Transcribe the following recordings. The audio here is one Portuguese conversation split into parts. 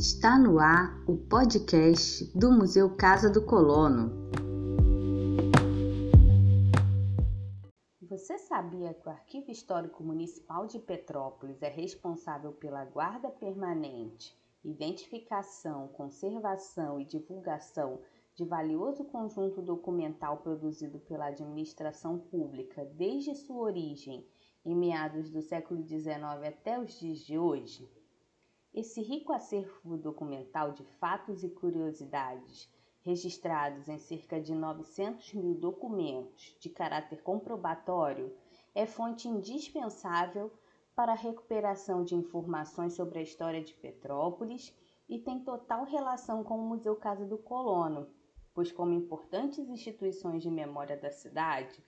Está no ar o podcast do Museu Casa do Colono. Você sabia que o Arquivo Histórico Municipal de Petrópolis é responsável pela guarda permanente, identificação, conservação e divulgação de valioso conjunto documental produzido pela administração pública desde sua origem em meados do século XIX até os dias de hoje? Esse rico acervo documental de fatos e curiosidades, registrados em cerca de 900 mil documentos de caráter comprobatório, é fonte indispensável para a recuperação de informações sobre a história de Petrópolis e tem total relação com o Museu Casa do Colono, pois, como importantes instituições de memória da cidade,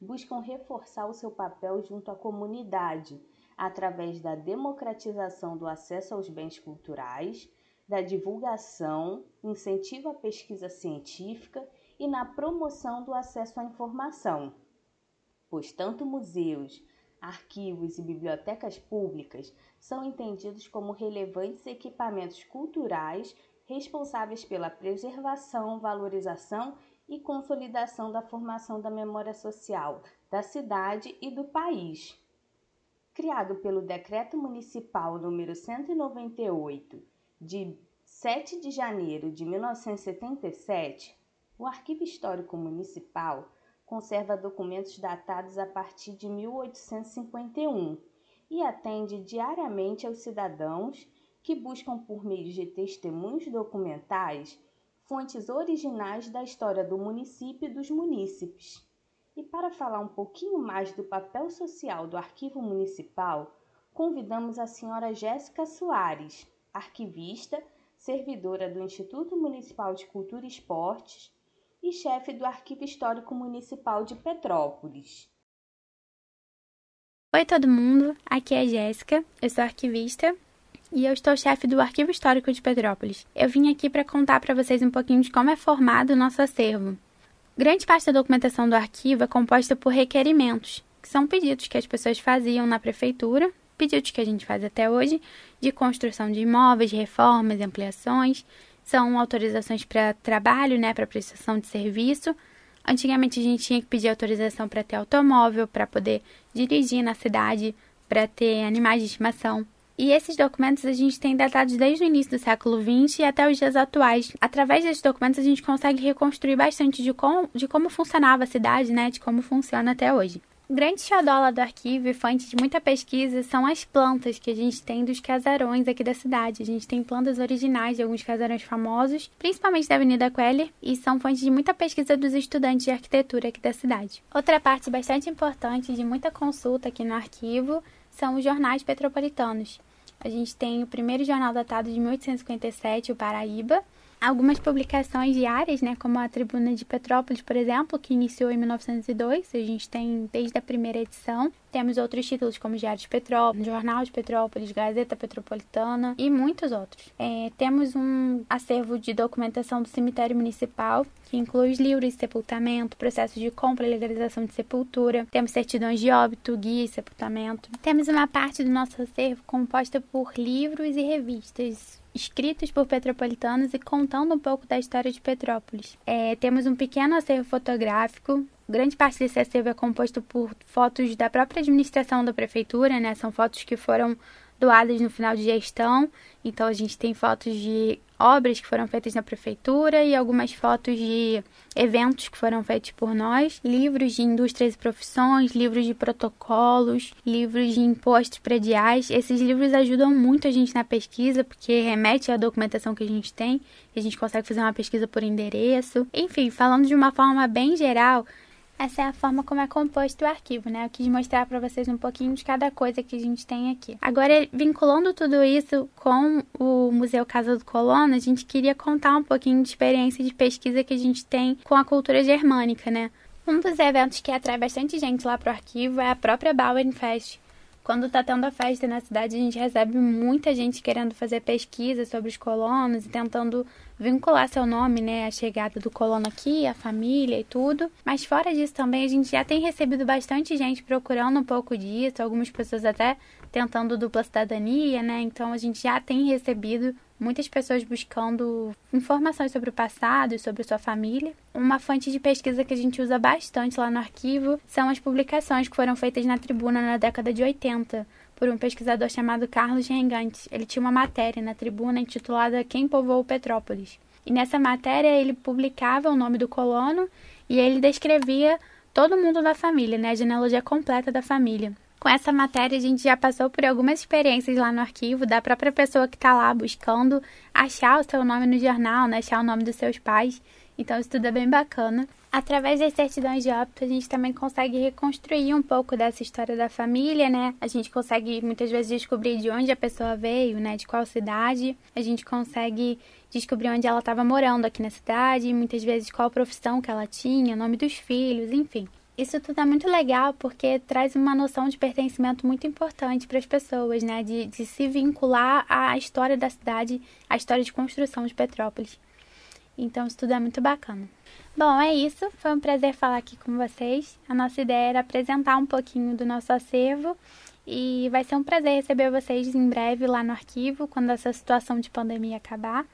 buscam reforçar o seu papel junto à comunidade através da democratização do acesso aos bens culturais, da divulgação, incentivo à pesquisa científica e na promoção do acesso à informação, pois tanto museus, arquivos e bibliotecas públicas são entendidos como relevantes equipamentos culturais responsáveis pela preservação, valorização e consolidação da formação da memória social da cidade e do país. Criado pelo Decreto Municipal número 198 de 7 de janeiro de 1977, o Arquivo Histórico Municipal conserva documentos datados a partir de 1851 e atende diariamente aos cidadãos que buscam, por meio de testemunhos documentais, fontes originais da história do município e dos munícipes. E para falar um pouquinho mais do papel social do Arquivo Municipal, convidamos a senhora Jéssica Soares, arquivista, servidora do Instituto Municipal de Cultura e Esportes e chefe do Arquivo Histórico Municipal de Petrópolis. Oi, todo mundo. Aqui é a Jéssica. Eu sou arquivista e eu estou chefe do Arquivo Histórico de Petrópolis. Eu vim aqui para contar para vocês um pouquinho de como é formado o nosso acervo. Grande parte da documentação do arquivo é composta por requerimentos, que são pedidos que as pessoas faziam na prefeitura, pedidos que a gente faz até hoje, de construção de imóveis, reformas, ampliações, são autorizações para trabalho, né, para prestação de serviço. Antigamente a gente tinha que pedir autorização para ter automóvel, para poder dirigir na cidade, para ter animais de estimação. E esses documentos a gente tem datados desde o início do século XX até os dias atuais. Através desses documentos a gente consegue reconstruir bastante de como, de como funcionava a cidade, né, de como funciona até hoje. Grande xodó do arquivo e fonte de muita pesquisa são as plantas que a gente tem dos casarões aqui da cidade. A gente tem plantas originais de alguns casarões famosos, principalmente da Avenida Queller, e são fontes de muita pesquisa dos estudantes de arquitetura aqui da cidade. Outra parte bastante importante de muita consulta aqui no arquivo são os jornais petropolitanos. A gente tem o primeiro jornal datado de 1857, o Paraíba, algumas publicações diárias, né, como a Tribuna de Petrópolis, por exemplo, que iniciou em 1902, a gente tem desde a primeira edição. Temos outros títulos como Diário de Petrópolis, Jornal de Petrópolis, Gazeta Petropolitana e muitos outros. É, temos um acervo de documentação do cemitério municipal, que inclui os livros de sepultamento, processo de compra e legalização de sepultura. Temos certidões de óbito, guia e sepultamento. Temos uma parte do nosso acervo composta por livros e revistas escritos por petropolitanos e contando um pouco da história de Petrópolis. É, temos um pequeno acervo fotográfico. Grande parte desse acervo é composto por fotos da própria administração da prefeitura, né? São fotos que foram doadas no final de gestão. Então a gente tem fotos de obras que foram feitas na prefeitura e algumas fotos de eventos que foram feitos por nós, livros de indústrias e profissões, livros de protocolos, livros de impostos prediais. Esses livros ajudam muito a gente na pesquisa porque remete à documentação que a gente tem, a gente consegue fazer uma pesquisa por endereço. Enfim, falando de uma forma bem geral, essa é a forma como é composto o arquivo, né? Eu quis mostrar para vocês um pouquinho de cada coisa que a gente tem aqui. Agora, vinculando tudo isso com o Museu Casa do Colono, a gente queria contar um pouquinho de experiência de pesquisa que a gente tem com a cultura germânica, né? Um dos eventos que atrai bastante gente lá pro arquivo é a própria Bauernfest, quando tá tendo a festa na cidade, a gente recebe muita gente querendo fazer pesquisa sobre os colonos e tentando vincular seu nome, né, a chegada do colono aqui, a família e tudo. Mas fora disso também, a gente já tem recebido bastante gente procurando um pouco disso, algumas pessoas até tentando dupla cidadania, né? Então a gente já tem recebido muitas pessoas buscando informações sobre o passado e sobre sua família. Uma fonte de pesquisa que a gente usa bastante lá no arquivo são as publicações que foram feitas na tribuna na década de 80 por um pesquisador chamado Carlos Rengante. Ele tinha uma matéria na tribuna intitulada Quem povoou Petrópolis. E nessa matéria ele publicava o nome do colono e ele descrevia todo mundo da família, né, a genealogia completa da família. Com essa matéria, a gente já passou por algumas experiências lá no arquivo da própria pessoa que está lá buscando achar o seu nome no jornal, né? achar o nome dos seus pais. Então, isso tudo é bem bacana. Através das certidões de óbito, a gente também consegue reconstruir um pouco dessa história da família, né? A gente consegue muitas vezes descobrir de onde a pessoa veio, né? De qual cidade. A gente consegue descobrir onde ela estava morando aqui na cidade, muitas vezes qual profissão que ela tinha, nome dos filhos, enfim. Isso tudo é muito legal porque traz uma noção de pertencimento muito importante para as pessoas, né? De, de se vincular à história da cidade, à história de construção de Petrópolis. Então, isso tudo é muito bacana. Bom, é isso. Foi um prazer falar aqui com vocês. A nossa ideia era apresentar um pouquinho do nosso acervo e vai ser um prazer receber vocês em breve lá no arquivo, quando essa situação de pandemia acabar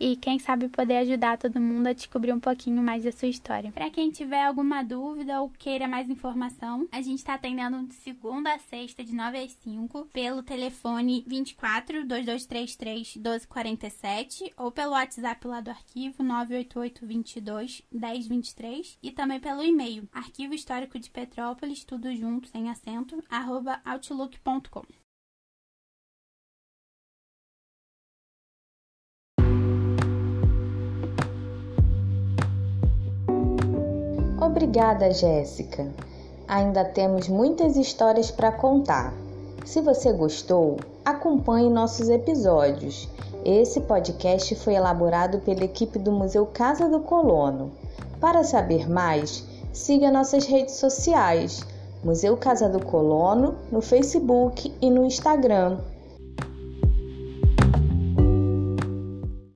e quem sabe poder ajudar todo mundo a descobrir um pouquinho mais da sua história. Para quem tiver alguma dúvida ou queira mais informação, a gente está atendendo de segunda a sexta, de 9 às 5, pelo telefone 24 2233 1247 ou pelo WhatsApp lá do arquivo 988 22 1023 e também pelo e-mail arquivo histórico de Petrópolis, tudo junto, sem acento, arroba outlook.com. Obrigada, Jéssica. Ainda temos muitas histórias para contar. Se você gostou, acompanhe nossos episódios. Esse podcast foi elaborado pela equipe do Museu Casa do Colono. Para saber mais, siga nossas redes sociais: Museu Casa do Colono no Facebook e no Instagram.